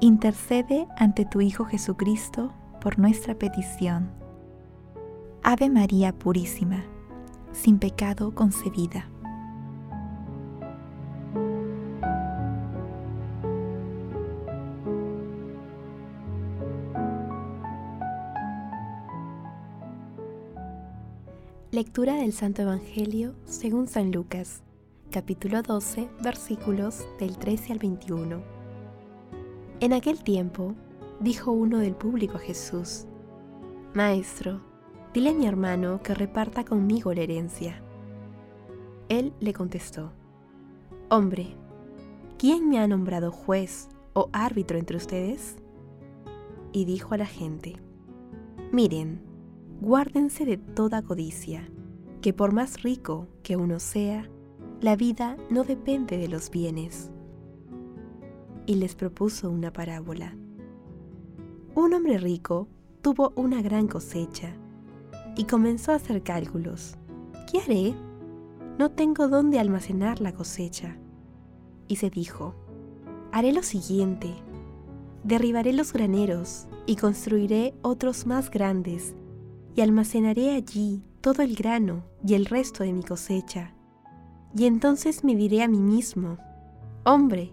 intercede ante tu Hijo Jesucristo por nuestra petición. Ave María Purísima, sin pecado concebida. Lectura del Santo Evangelio según San Lucas, capítulo 12, versículos del 13 al 21. En aquel tiempo, dijo uno del público a Jesús, Maestro, dile a mi hermano que reparta conmigo la herencia. Él le contestó, Hombre, ¿quién me ha nombrado juez o árbitro entre ustedes? Y dijo a la gente, Miren, guárdense de toda codicia, que por más rico que uno sea, la vida no depende de los bienes. Y les propuso una parábola. Un hombre rico tuvo una gran cosecha y comenzó a hacer cálculos. ¿Qué haré? No tengo dónde almacenar la cosecha. Y se dijo, haré lo siguiente, derribaré los graneros y construiré otros más grandes y almacenaré allí todo el grano y el resto de mi cosecha. Y entonces me diré a mí mismo, hombre,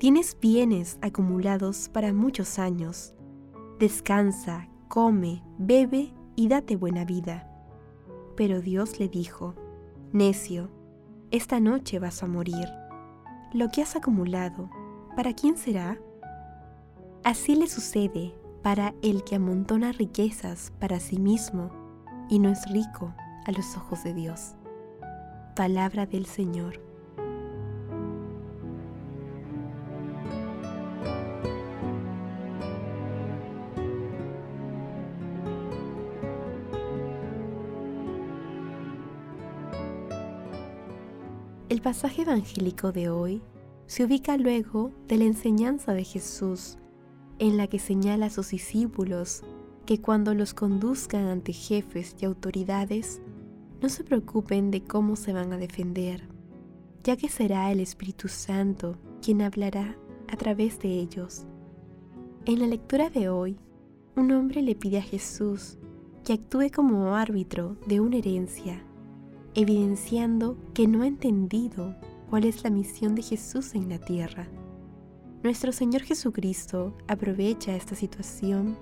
tienes bienes acumulados para muchos años. Descansa, come, bebe y date buena vida. Pero Dios le dijo, necio, esta noche vas a morir. Lo que has acumulado, ¿para quién será? Así le sucede para el que amontona riquezas para sí mismo y no es rico a los ojos de Dios. Palabra del Señor. El pasaje evangélico de hoy se ubica luego de la enseñanza de Jesús en la que señala a sus discípulos que cuando los conduzcan ante jefes y autoridades, no se preocupen de cómo se van a defender, ya que será el Espíritu Santo quien hablará a través de ellos. En la lectura de hoy, un hombre le pide a Jesús que actúe como árbitro de una herencia, evidenciando que no ha entendido cuál es la misión de Jesús en la tierra. Nuestro Señor Jesucristo aprovecha esta situación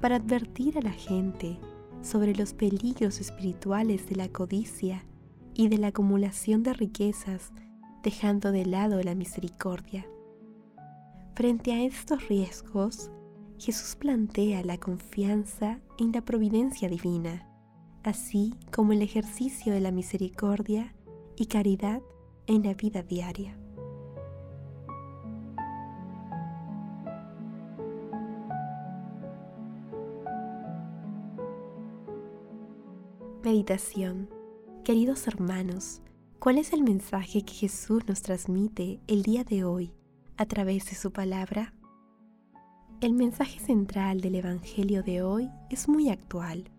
para advertir a la gente sobre los peligros espirituales de la codicia y de la acumulación de riquezas, dejando de lado la misericordia. Frente a estos riesgos, Jesús plantea la confianza en la providencia divina, así como el ejercicio de la misericordia y caridad en la vida diaria. Meditación Queridos hermanos, ¿cuál es el mensaje que Jesús nos transmite el día de hoy a través de su palabra? El mensaje central del Evangelio de hoy es muy actual.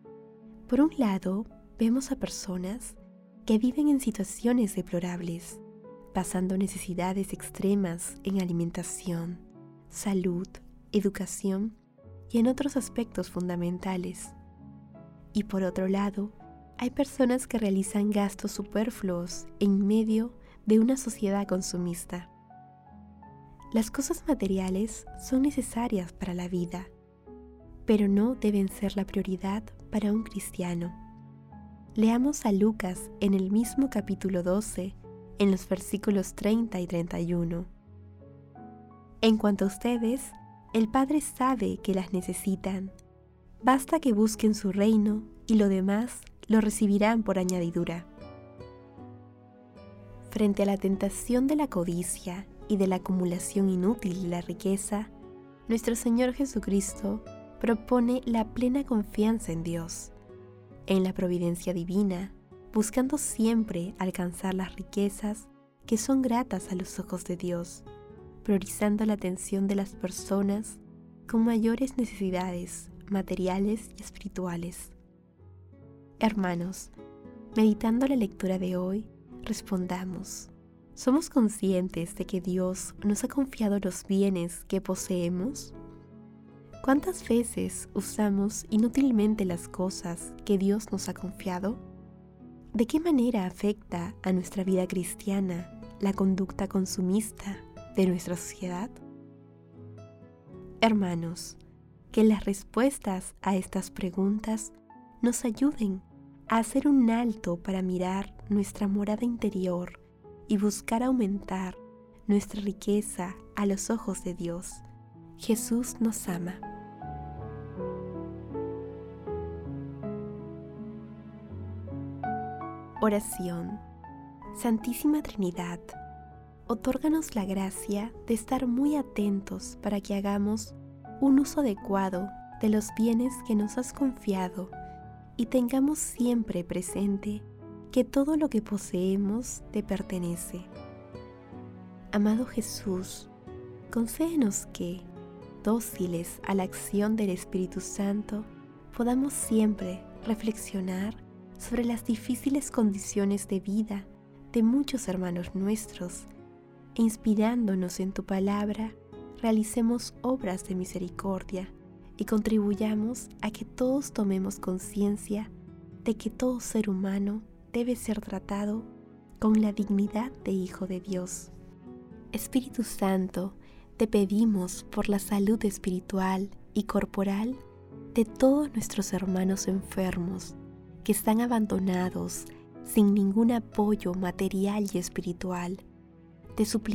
Por un lado, vemos a personas que viven en situaciones deplorables, pasando necesidades extremas en alimentación, salud, educación y en otros aspectos fundamentales. Y por otro lado, hay personas que realizan gastos superfluos en medio de una sociedad consumista. Las cosas materiales son necesarias para la vida, pero no deben ser la prioridad para un cristiano. Leamos a Lucas en el mismo capítulo 12, en los versículos 30 y 31. En cuanto a ustedes, el Padre sabe que las necesitan. Basta que busquen su reino y lo demás lo recibirán por añadidura. Frente a la tentación de la codicia y de la acumulación inútil de la riqueza, nuestro Señor Jesucristo propone la plena confianza en Dios, en la providencia divina, buscando siempre alcanzar las riquezas que son gratas a los ojos de Dios, priorizando la atención de las personas con mayores necesidades materiales y espirituales. Hermanos, meditando la lectura de hoy, respondamos, ¿somos conscientes de que Dios nos ha confiado los bienes que poseemos? ¿Cuántas veces usamos inútilmente las cosas que Dios nos ha confiado? ¿De qué manera afecta a nuestra vida cristiana la conducta consumista de nuestra sociedad? Hermanos, que las respuestas a estas preguntas nos ayuden a hacer un alto para mirar nuestra morada interior y buscar aumentar nuestra riqueza a los ojos de Dios. Jesús nos ama. Oración. Santísima Trinidad, otórganos la gracia de estar muy atentos para que hagamos un uso adecuado de los bienes que nos has confiado y tengamos siempre presente que todo lo que poseemos te pertenece. Amado Jesús, concédenos que, dóciles a la acción del Espíritu Santo, podamos siempre reflexionar sobre las difíciles condiciones de vida de muchos hermanos nuestros e inspirándonos en tu palabra, realicemos obras de misericordia y contribuyamos a que todos tomemos conciencia de que todo ser humano debe ser tratado con la dignidad de Hijo de Dios. Espíritu Santo, te pedimos por la salud espiritual y corporal de todos nuestros hermanos enfermos que están abandonados sin ningún apoyo material y espiritual. Te suplicamos